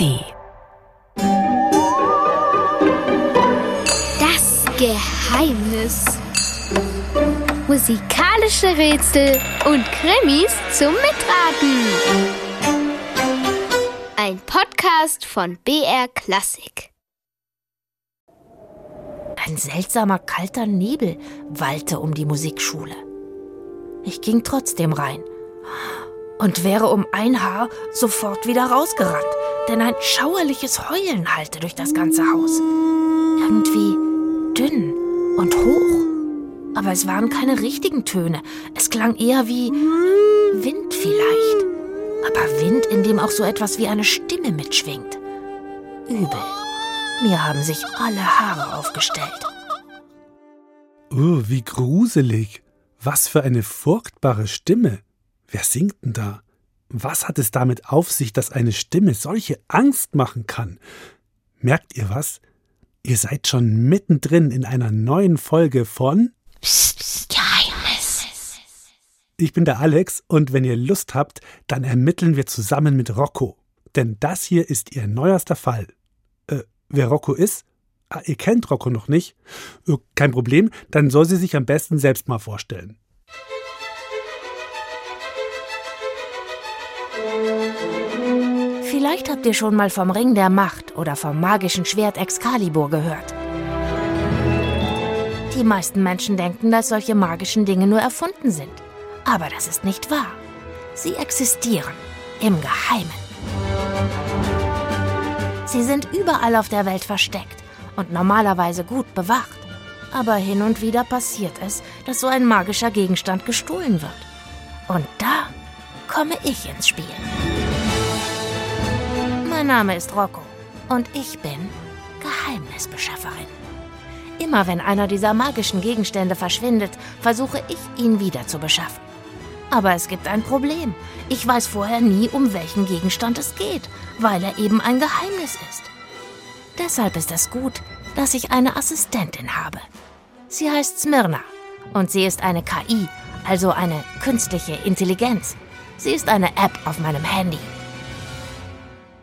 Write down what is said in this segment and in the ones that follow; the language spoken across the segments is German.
ARD. Das Geheimnis. Musikalische Rätsel und Krimis zum Mitraten. Ein Podcast von BR Klassik. Ein seltsamer kalter Nebel wallte um die Musikschule. Ich ging trotzdem rein und wäre um ein Haar sofort wieder rausgerannt, denn ein schauerliches Heulen hallte durch das ganze Haus. Irgendwie dünn und hoch. Aber es waren keine richtigen Töne. Es klang eher wie Wind vielleicht. Aber Wind, in dem auch so etwas wie eine Stimme mitschwingt. Übel. Mir haben sich alle Haare aufgestellt. Oh, wie gruselig. Was für eine furchtbare Stimme. Wer singt denn da? Was hat es damit auf sich, dass eine Stimme solche Angst machen kann? Merkt ihr was? Ihr seid schon mittendrin in einer neuen Folge von Psst, Geheimnis. Ich bin der Alex und wenn ihr Lust habt, dann ermitteln wir zusammen mit Rocco. Denn das hier ist ihr neuerster Fall. Äh, wer Rocco ist? Ah, ihr kennt Rocco noch nicht? Äh, kein Problem, dann soll sie sich am besten selbst mal vorstellen. Vielleicht habt ihr schon mal vom Ring der Macht oder vom magischen Schwert Excalibur gehört. Die meisten Menschen denken, dass solche magischen Dinge nur erfunden sind. Aber das ist nicht wahr. Sie existieren im Geheimen. Sie sind überall auf der Welt versteckt und normalerweise gut bewacht. Aber hin und wieder passiert es, dass so ein magischer Gegenstand gestohlen wird. Und da komme ich ins Spiel. Mein Name ist Rocco und ich bin Geheimnisbeschafferin. Immer wenn einer dieser magischen Gegenstände verschwindet, versuche ich, ihn wieder zu beschaffen. Aber es gibt ein Problem. Ich weiß vorher nie, um welchen Gegenstand es geht, weil er eben ein Geheimnis ist. Deshalb ist es gut, dass ich eine Assistentin habe. Sie heißt Smyrna und sie ist eine KI, also eine künstliche Intelligenz. Sie ist eine App auf meinem Handy.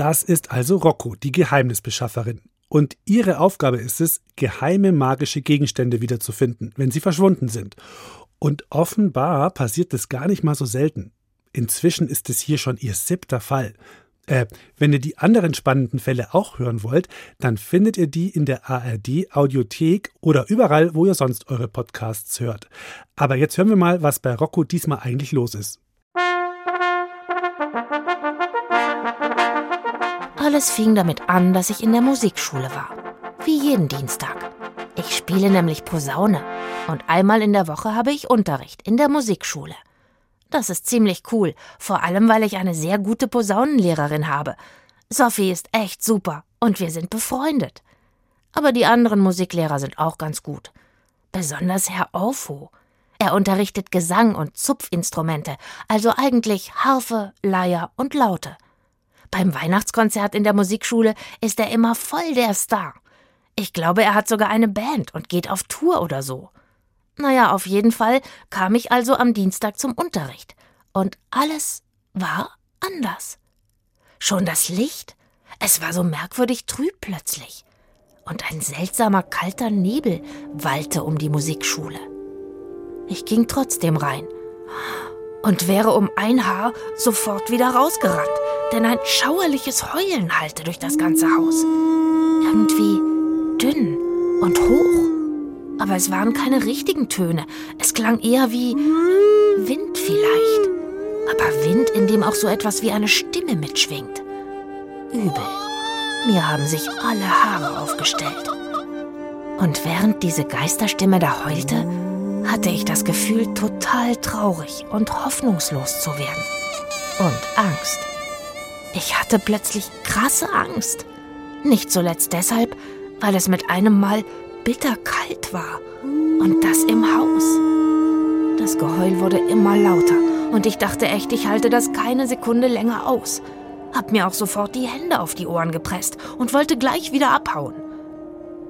Das ist also Rocco, die Geheimnisbeschafferin. Und ihre Aufgabe ist es, geheime magische Gegenstände wiederzufinden, wenn sie verschwunden sind. Und offenbar passiert das gar nicht mal so selten. Inzwischen ist es hier schon ihr siebter Fall. Äh, wenn ihr die anderen spannenden Fälle auch hören wollt, dann findet ihr die in der ARD Audiothek oder überall, wo ihr sonst eure Podcasts hört. Aber jetzt hören wir mal, was bei Rocco diesmal eigentlich los ist. Alles fing damit an, dass ich in der Musikschule war. Wie jeden Dienstag. Ich spiele nämlich Posaune. Und einmal in der Woche habe ich Unterricht in der Musikschule. Das ist ziemlich cool, vor allem weil ich eine sehr gute Posaunenlehrerin habe. Sophie ist echt super und wir sind befreundet. Aber die anderen Musiklehrer sind auch ganz gut. Besonders Herr Aufo. Er unterrichtet Gesang und Zupfinstrumente, also eigentlich Harfe, Leier und Laute. Beim Weihnachtskonzert in der Musikschule ist er immer voll der Star. Ich glaube, er hat sogar eine Band und geht auf Tour oder so. Naja, auf jeden Fall kam ich also am Dienstag zum Unterricht. Und alles war anders. Schon das Licht? Es war so merkwürdig trüb plötzlich. Und ein seltsamer kalter Nebel wallte um die Musikschule. Ich ging trotzdem rein und wäre um ein Haar sofort wieder rausgerannt, denn ein schauerliches Heulen hallte durch das ganze Haus. Irgendwie dünn und hoch. Aber es waren keine richtigen Töne. Es klang eher wie Wind vielleicht. Aber Wind, in dem auch so etwas wie eine Stimme mitschwingt. Übel. Mir haben sich alle Haare aufgestellt. Und während diese Geisterstimme da heulte, hatte ich das Gefühl, total traurig und hoffnungslos zu werden. Und Angst. Ich hatte plötzlich krasse Angst. Nicht zuletzt deshalb, weil es mit einem Mal bitterkalt war. Und das im Haus. Das Geheul wurde immer lauter und ich dachte echt, ich halte das keine Sekunde länger aus. Hab mir auch sofort die Hände auf die Ohren gepresst und wollte gleich wieder abhauen.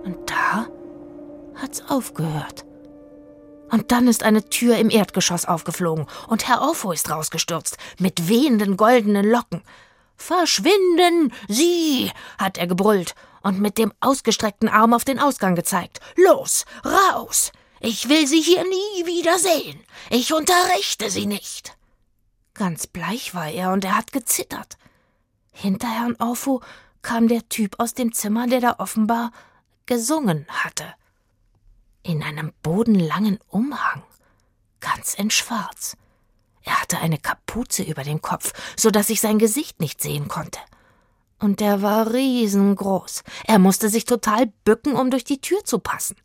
Und da hat's aufgehört. Und dann ist eine Tür im Erdgeschoss aufgeflogen und Herr Aufo ist rausgestürzt mit wehenden goldenen Locken. Verschwinden, Sie, hat er gebrüllt und mit dem ausgestreckten Arm auf den Ausgang gezeigt. Los, raus! Ich will Sie hier nie wieder sehen. Ich unterrichte Sie nicht. Ganz bleich war er und er hat gezittert. Hinter Herrn Orfu kam der Typ aus dem Zimmer, der da offenbar gesungen hatte. In einem bodenlangen Umhang, ganz in Schwarz. Er hatte eine Kapuze über dem Kopf, so dass ich sein Gesicht nicht sehen konnte. Und er war riesengroß. Er musste sich total bücken, um durch die Tür zu passen.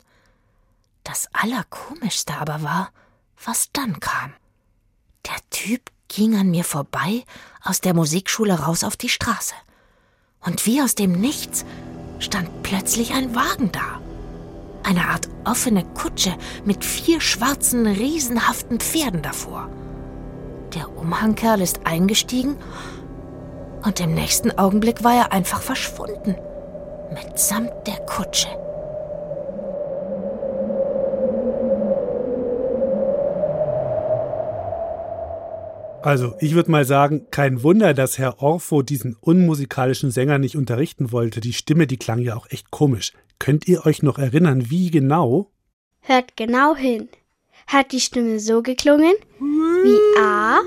Das Allerkomischste aber war, was dann kam. Der Typ ging an mir vorbei, aus der Musikschule raus auf die Straße. Und wie aus dem Nichts stand plötzlich ein Wagen da. Eine Art offene Kutsche mit vier schwarzen, riesenhaften Pferden davor. Der Umhangkerl ist eingestiegen und im nächsten Augenblick war er einfach verschwunden. Mitsamt der Kutsche. Also, ich würde mal sagen, kein Wunder, dass Herr Orfo diesen unmusikalischen Sänger nicht unterrichten wollte. Die Stimme, die klang ja auch echt komisch. Könnt ihr euch noch erinnern, wie genau? Hört genau hin. Hat die Stimme so geklungen wie A,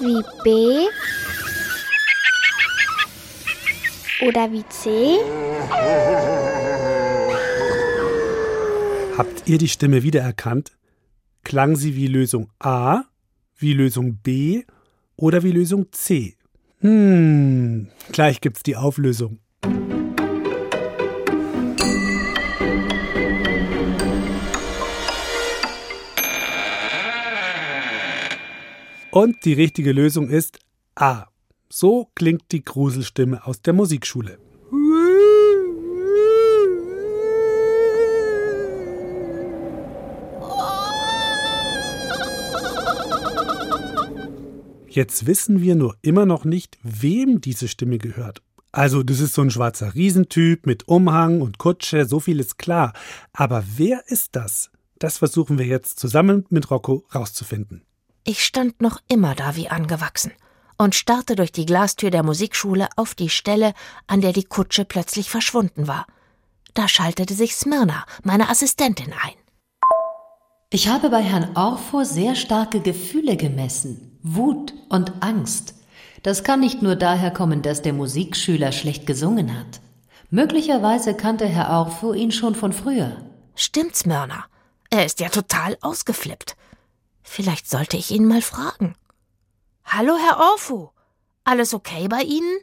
wie B oder wie C? Habt ihr die Stimme wiedererkannt? Klang sie wie Lösung A, wie Lösung B oder wie Lösung C? Hm, gleich gibt's die Auflösung. Und die richtige Lösung ist A. So klingt die Gruselstimme aus der Musikschule. Jetzt wissen wir nur immer noch nicht, wem diese Stimme gehört. Also, das ist so ein schwarzer Riesentyp mit Umhang und Kutsche, so viel ist klar. Aber wer ist das? Das versuchen wir jetzt zusammen mit Rocco rauszufinden. Ich stand noch immer da wie angewachsen und starrte durch die Glastür der Musikschule auf die Stelle, an der die Kutsche plötzlich verschwunden war. Da schaltete sich Smyrna, meine Assistentin, ein. Ich habe bei Herrn Orfor sehr starke Gefühle gemessen. Wut und Angst. Das kann nicht nur daher kommen, dass der Musikschüler schlecht gesungen hat. Möglicherweise kannte Herr Orfu ihn schon von früher. Stimmt's, Mörner? Er ist ja total ausgeflippt. Vielleicht sollte ich ihn mal fragen. Hallo, Herr Orfu. Alles okay bei Ihnen?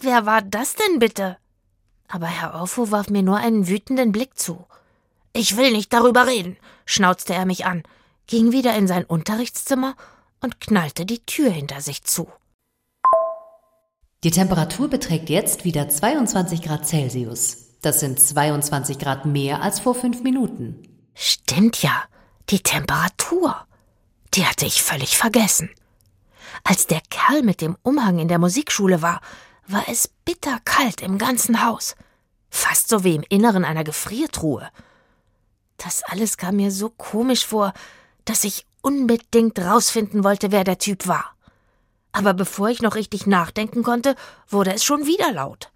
Wer war das denn bitte? Aber Herr Orfu warf mir nur einen wütenden Blick zu. Ich will nicht darüber reden, schnauzte er mich an, ging wieder in sein Unterrichtszimmer und knallte die Tür hinter sich zu. Die Temperatur beträgt jetzt wieder 22 Grad Celsius. Das sind 22 Grad mehr als vor fünf Minuten. Stimmt ja, die Temperatur. Die hatte ich völlig vergessen. Als der Kerl mit dem Umhang in der Musikschule war, war es bitterkalt im ganzen Haus. Fast so wie im Inneren einer Gefriertruhe. Das alles kam mir so komisch vor, dass ich unbedingt rausfinden wollte, wer der Typ war. Aber bevor ich noch richtig nachdenken konnte, wurde es schon wieder laut.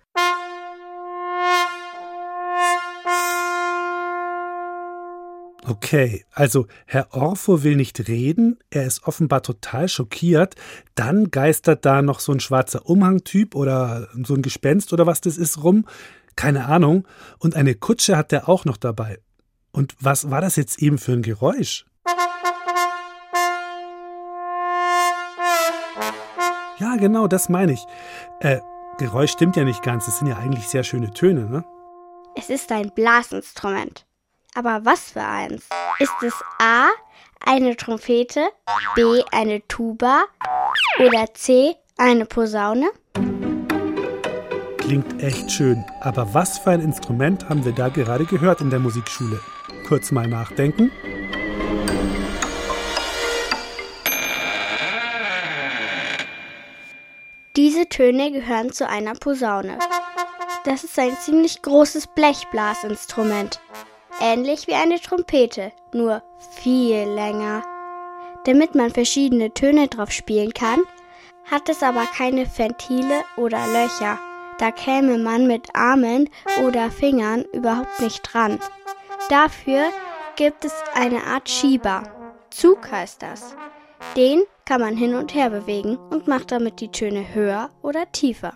Okay, also Herr Orfo will nicht reden, er ist offenbar total schockiert. Dann geistert da noch so ein schwarzer Umhangtyp oder so ein Gespenst oder was das ist rum. Keine Ahnung. Und eine Kutsche hat er auch noch dabei. Und was war das jetzt eben für ein Geräusch? Ja, genau, das meine ich. Äh, Geräusch stimmt ja nicht ganz. Es sind ja eigentlich sehr schöne Töne, ne? Es ist ein Blasinstrument. Aber was für eins? Ist es A, eine Trompete, B, eine Tuba oder C, eine Posaune? Klingt echt schön. Aber was für ein Instrument haben wir da gerade gehört in der Musikschule? Kurz mal nachdenken. Diese Töne gehören zu einer Posaune. Das ist ein ziemlich großes Blechblasinstrument. Ähnlich wie eine Trompete, nur viel länger. damit man verschiedene Töne drauf spielen kann, hat es aber keine Ventile oder Löcher. Da käme man mit Armen oder Fingern überhaupt nicht dran. Dafür gibt es eine Art Schieber. Zug heißt das. Den kann man hin und her bewegen und macht damit die Töne höher oder tiefer.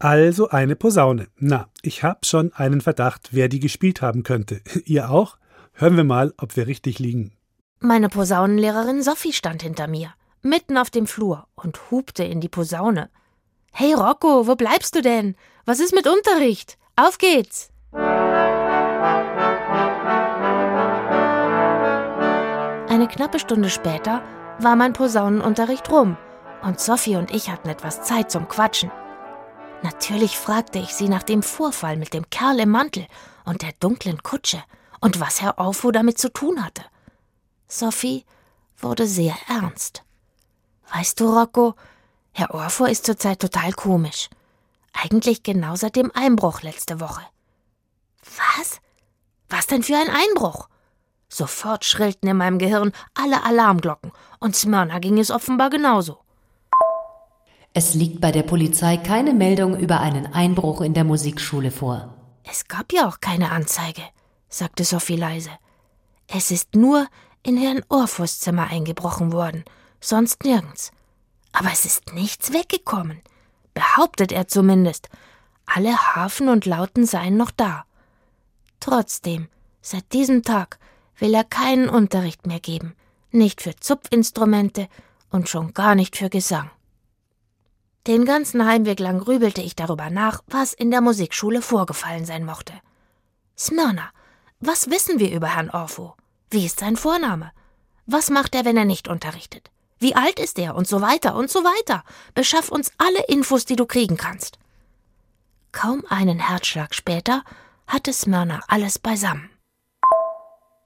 Also eine Posaune. Na, ich hab schon einen Verdacht, wer die gespielt haben könnte. Ihr auch? Hören wir mal, ob wir richtig liegen. Meine Posaunenlehrerin Sophie stand hinter mir, mitten auf dem Flur und hupte in die Posaune. Hey Rocco, wo bleibst du denn? Was ist mit Unterricht? Auf geht's! Eine knappe Stunde später war mein Posaunenunterricht rum und Sophie und ich hatten etwas Zeit zum Quatschen. Natürlich fragte ich sie nach dem Vorfall mit dem Kerl im Mantel und der dunklen Kutsche und was Herr Orfo damit zu tun hatte. Sophie wurde sehr ernst. Weißt du, Rocco, Herr Orfo ist zurzeit total komisch. Eigentlich genau seit dem Einbruch letzte Woche. Was? Was denn für ein Einbruch? Sofort schrillten in meinem Gehirn alle Alarmglocken, und Smyrna ging es offenbar genauso. Es liegt bei der Polizei keine Meldung über einen Einbruch in der Musikschule vor. Es gab ja auch keine Anzeige, sagte Sophie leise. Es ist nur in Herrn Orfus Zimmer eingebrochen worden, sonst nirgends. Aber es ist nichts weggekommen, behauptet er zumindest. Alle Hafen und Lauten seien noch da. Trotzdem, seit diesem Tag will er keinen Unterricht mehr geben, nicht für Zupfinstrumente und schon gar nicht für Gesang. Den ganzen Heimweg lang grübelte ich darüber nach, was in der Musikschule vorgefallen sein mochte. Smyrna, was wissen wir über Herrn Orfo? Wie ist sein Vorname? Was macht er, wenn er nicht unterrichtet? Wie alt ist er? Und so weiter und so weiter. Beschaff uns alle Infos, die du kriegen kannst. Kaum einen Herzschlag später hatte Smyrna alles beisammen.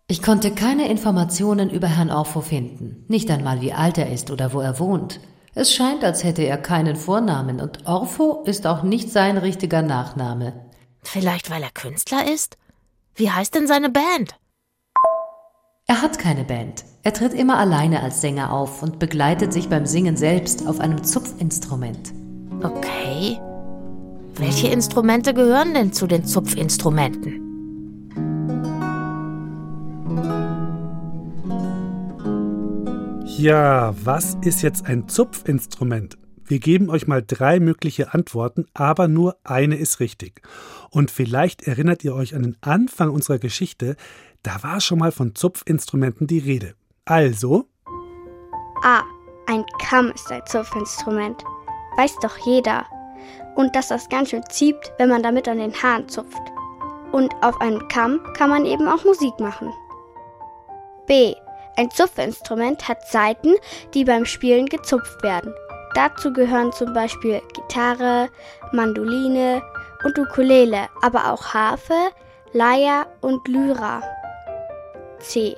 Ich konnte keine Informationen über Herrn Orfo finden, nicht einmal wie alt er ist oder wo er wohnt. Es scheint, als hätte er keinen Vornamen und Orpho ist auch nicht sein richtiger Nachname. Vielleicht weil er Künstler ist? Wie heißt denn seine Band? Er hat keine Band. Er tritt immer alleine als Sänger auf und begleitet sich beim Singen selbst auf einem Zupfinstrument. Okay. Welche Instrumente gehören denn zu den Zupfinstrumenten? Ja, was ist jetzt ein Zupfinstrument? Wir geben euch mal drei mögliche Antworten, aber nur eine ist richtig. Und vielleicht erinnert ihr euch an den Anfang unserer Geschichte, da war schon mal von Zupfinstrumenten die Rede. Also. A. Ein Kamm ist ein Zupfinstrument. Weiß doch jeder. Und dass das ganz schön zieht, wenn man damit an den Haaren zupft. Und auf einem Kamm kann man eben auch Musik machen. B. Ein Zupfinstrument hat Saiten, die beim Spielen gezupft werden. Dazu gehören zum Beispiel Gitarre, Mandoline und Ukulele, aber auch Harfe, Leier und Lyra. C.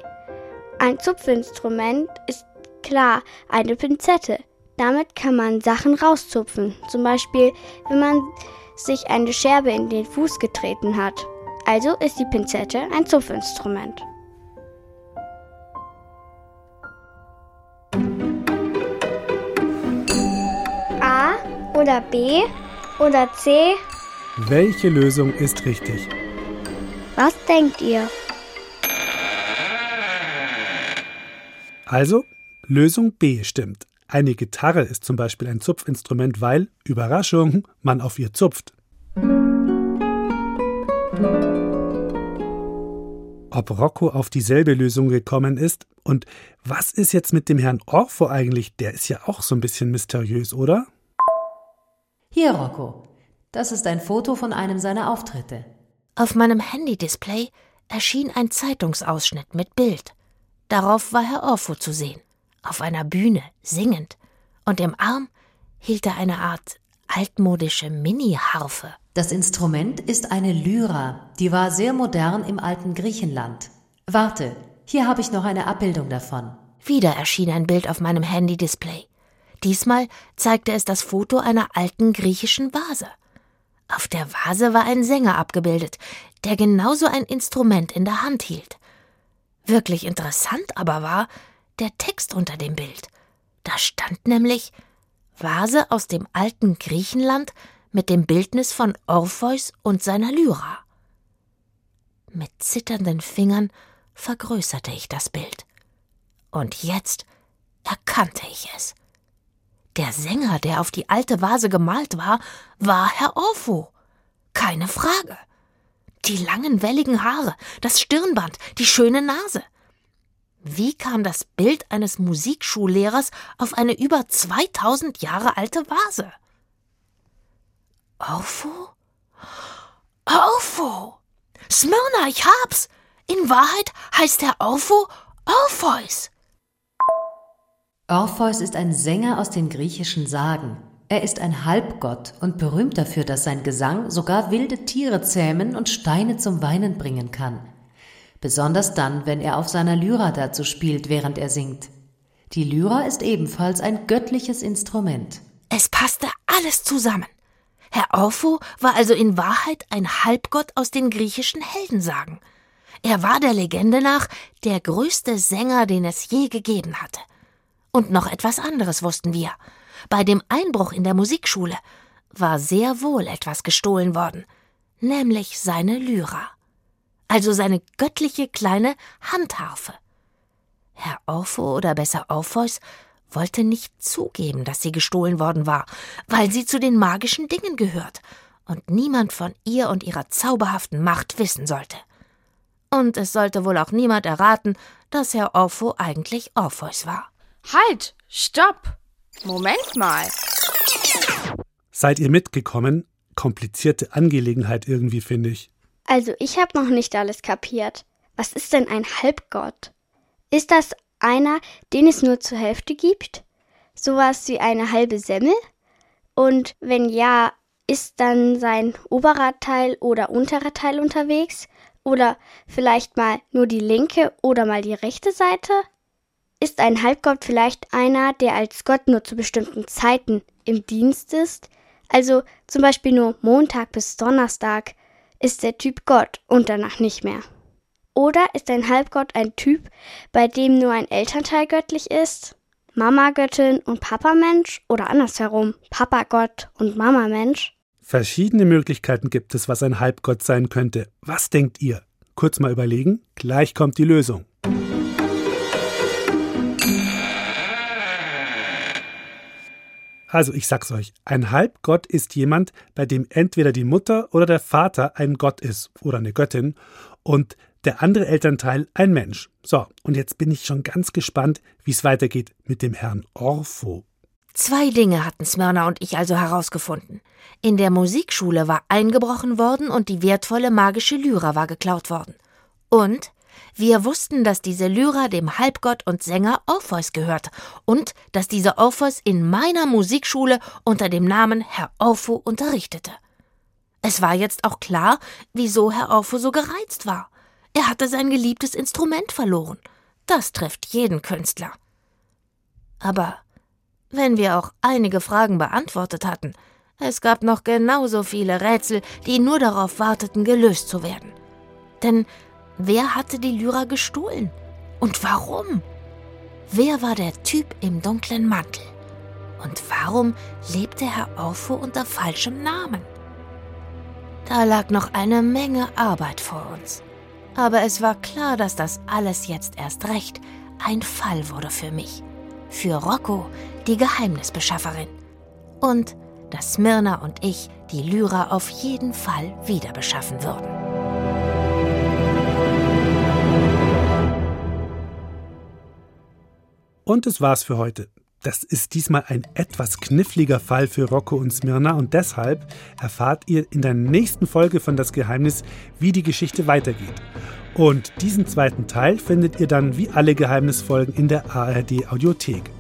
Ein Zupfinstrument ist klar eine Pinzette. Damit kann man Sachen rauszupfen, zum Beispiel wenn man sich eine Scherbe in den Fuß getreten hat. Also ist die Pinzette ein Zupfinstrument. Oder B oder C? Welche Lösung ist richtig? Was denkt ihr? Also, Lösung B stimmt. Eine Gitarre ist zum Beispiel ein Zupfinstrument, weil, Überraschung, man auf ihr zupft. Ob Rocco auf dieselbe Lösung gekommen ist und was ist jetzt mit dem Herrn Orfo eigentlich? Der ist ja auch so ein bisschen mysteriös, oder? Hier, Rocco. Das ist ein Foto von einem seiner Auftritte. Auf meinem Handy-Display erschien ein Zeitungsausschnitt mit Bild. Darauf war Herr Orfo zu sehen, auf einer Bühne, singend, und im Arm hielt er eine Art altmodische Mini-Harfe. Das Instrument ist eine Lyra, die war sehr modern im alten Griechenland. Warte, hier habe ich noch eine Abbildung davon. Wieder erschien ein Bild auf meinem Handy-Display. Diesmal zeigte es das Foto einer alten griechischen Vase. Auf der Vase war ein Sänger abgebildet, der genauso ein Instrument in der Hand hielt. Wirklich interessant aber war, der Text unter dem Bild. Da stand nämlich Vase aus dem alten Griechenland mit dem Bildnis von Orpheus und seiner Lyra. Mit zitternden Fingern vergrößerte ich das Bild. Und jetzt erkannte ich es. Der Sänger, der auf die alte Vase gemalt war, war Herr Orpho. Keine Frage. Die langen, welligen Haare, das Stirnband, die schöne Nase. Wie kam das Bild eines Musikschullehrers auf eine über 2000 Jahre alte Vase? Orpho? Orpho! Smyrna, ich hab's! In Wahrheit heißt der Orpho Orpheus. Orpheus ist ein Sänger aus den griechischen Sagen. Er ist ein Halbgott und berühmt dafür, dass sein Gesang sogar wilde Tiere zähmen und Steine zum Weinen bringen kann. Besonders dann, wenn er auf seiner Lyra dazu spielt, während er singt. Die Lyra ist ebenfalls ein göttliches Instrument. Es passte alles zusammen. Herr Orpho war also in Wahrheit ein Halbgott aus den griechischen Heldensagen. Er war der Legende nach der größte Sänger, den es je gegeben hatte. Und noch etwas anderes wussten wir. Bei dem Einbruch in der Musikschule war sehr wohl etwas gestohlen worden, nämlich seine Lyra, also seine göttliche kleine Handharfe. Herr Orpho oder besser Orpheus wollte nicht zugeben, dass sie gestohlen worden war, weil sie zu den magischen Dingen gehört und niemand von ihr und ihrer zauberhaften Macht wissen sollte. Und es sollte wohl auch niemand erraten, dass Herr Orpho eigentlich Orpheus war. Halt! Stopp! Moment mal. Seid ihr mitgekommen? Komplizierte Angelegenheit irgendwie, finde ich. Also ich habe noch nicht alles kapiert. Was ist denn ein Halbgott? Ist das einer, den es nur zur Hälfte gibt? Sowas wie eine halbe Semmel? Und wenn ja, ist dann sein oberer Teil oder unterer Teil unterwegs? Oder vielleicht mal nur die linke oder mal die rechte Seite? Ist ein Halbgott vielleicht einer, der als Gott nur zu bestimmten Zeiten im Dienst ist? Also zum Beispiel nur Montag bis Donnerstag ist der Typ Gott und danach nicht mehr. Oder ist ein Halbgott ein Typ, bei dem nur ein Elternteil göttlich ist? Mama Göttin und Papa Mensch oder andersherum Papa Gott und Mama Mensch? Verschiedene Möglichkeiten gibt es, was ein Halbgott sein könnte. Was denkt ihr? Kurz mal überlegen, gleich kommt die Lösung. Also ich sag's euch, ein Halbgott ist jemand, bei dem entweder die Mutter oder der Vater ein Gott ist oder eine Göttin und der andere Elternteil ein Mensch. So, und jetzt bin ich schon ganz gespannt, wie es weitergeht mit dem Herrn Orpho. Zwei Dinge hatten Smyrna und ich also herausgefunden. In der Musikschule war eingebrochen worden und die wertvolle magische Lyra war geklaut worden. Und wir wussten, dass diese Lyra dem Halbgott und Sänger Orpheus gehört und dass dieser Orpheus in meiner Musikschule unter dem Namen Herr Orpho unterrichtete. Es war jetzt auch klar, wieso Herr Orpho so gereizt war. Er hatte sein geliebtes Instrument verloren. Das trifft jeden Künstler. Aber wenn wir auch einige Fragen beantwortet hatten, es gab noch genauso viele Rätsel, die nur darauf warteten, gelöst zu werden. Denn Wer hatte die Lyra gestohlen? Und warum? Wer war der Typ im dunklen Mantel? Und warum lebte Herr Orpho unter falschem Namen? Da lag noch eine Menge Arbeit vor uns. Aber es war klar, dass das alles jetzt erst recht ein Fall wurde für mich. Für Rocco, die Geheimnisbeschafferin. Und dass Smyrna und ich die Lyra auf jeden Fall wieder beschaffen würden. Und es war's für heute. Das ist diesmal ein etwas kniffliger Fall für Rocco und Smyrna und deshalb erfahrt ihr in der nächsten Folge von Das Geheimnis, wie die Geschichte weitergeht. Und diesen zweiten Teil findet ihr dann wie alle Geheimnisfolgen in der ARD Audiothek.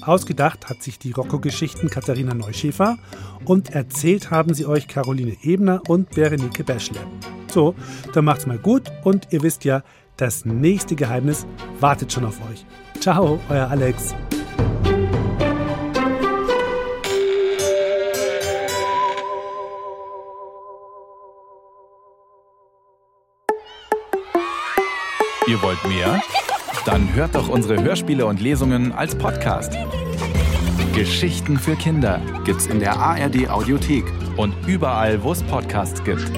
Ausgedacht hat sich die Rocco-Geschichten Katharina Neuschäfer und erzählt haben sie euch Caroline Ebner und Berenike Beschler. So, dann macht's mal gut und ihr wisst ja, das nächste Geheimnis wartet schon auf euch. Ciao, euer Alex. Ihr wollt mehr? Dann hört doch unsere Hörspiele und Lesungen als Podcast. Geschichten für Kinder gibt's in der ARD Audiothek und überall, wo es Podcasts gibt.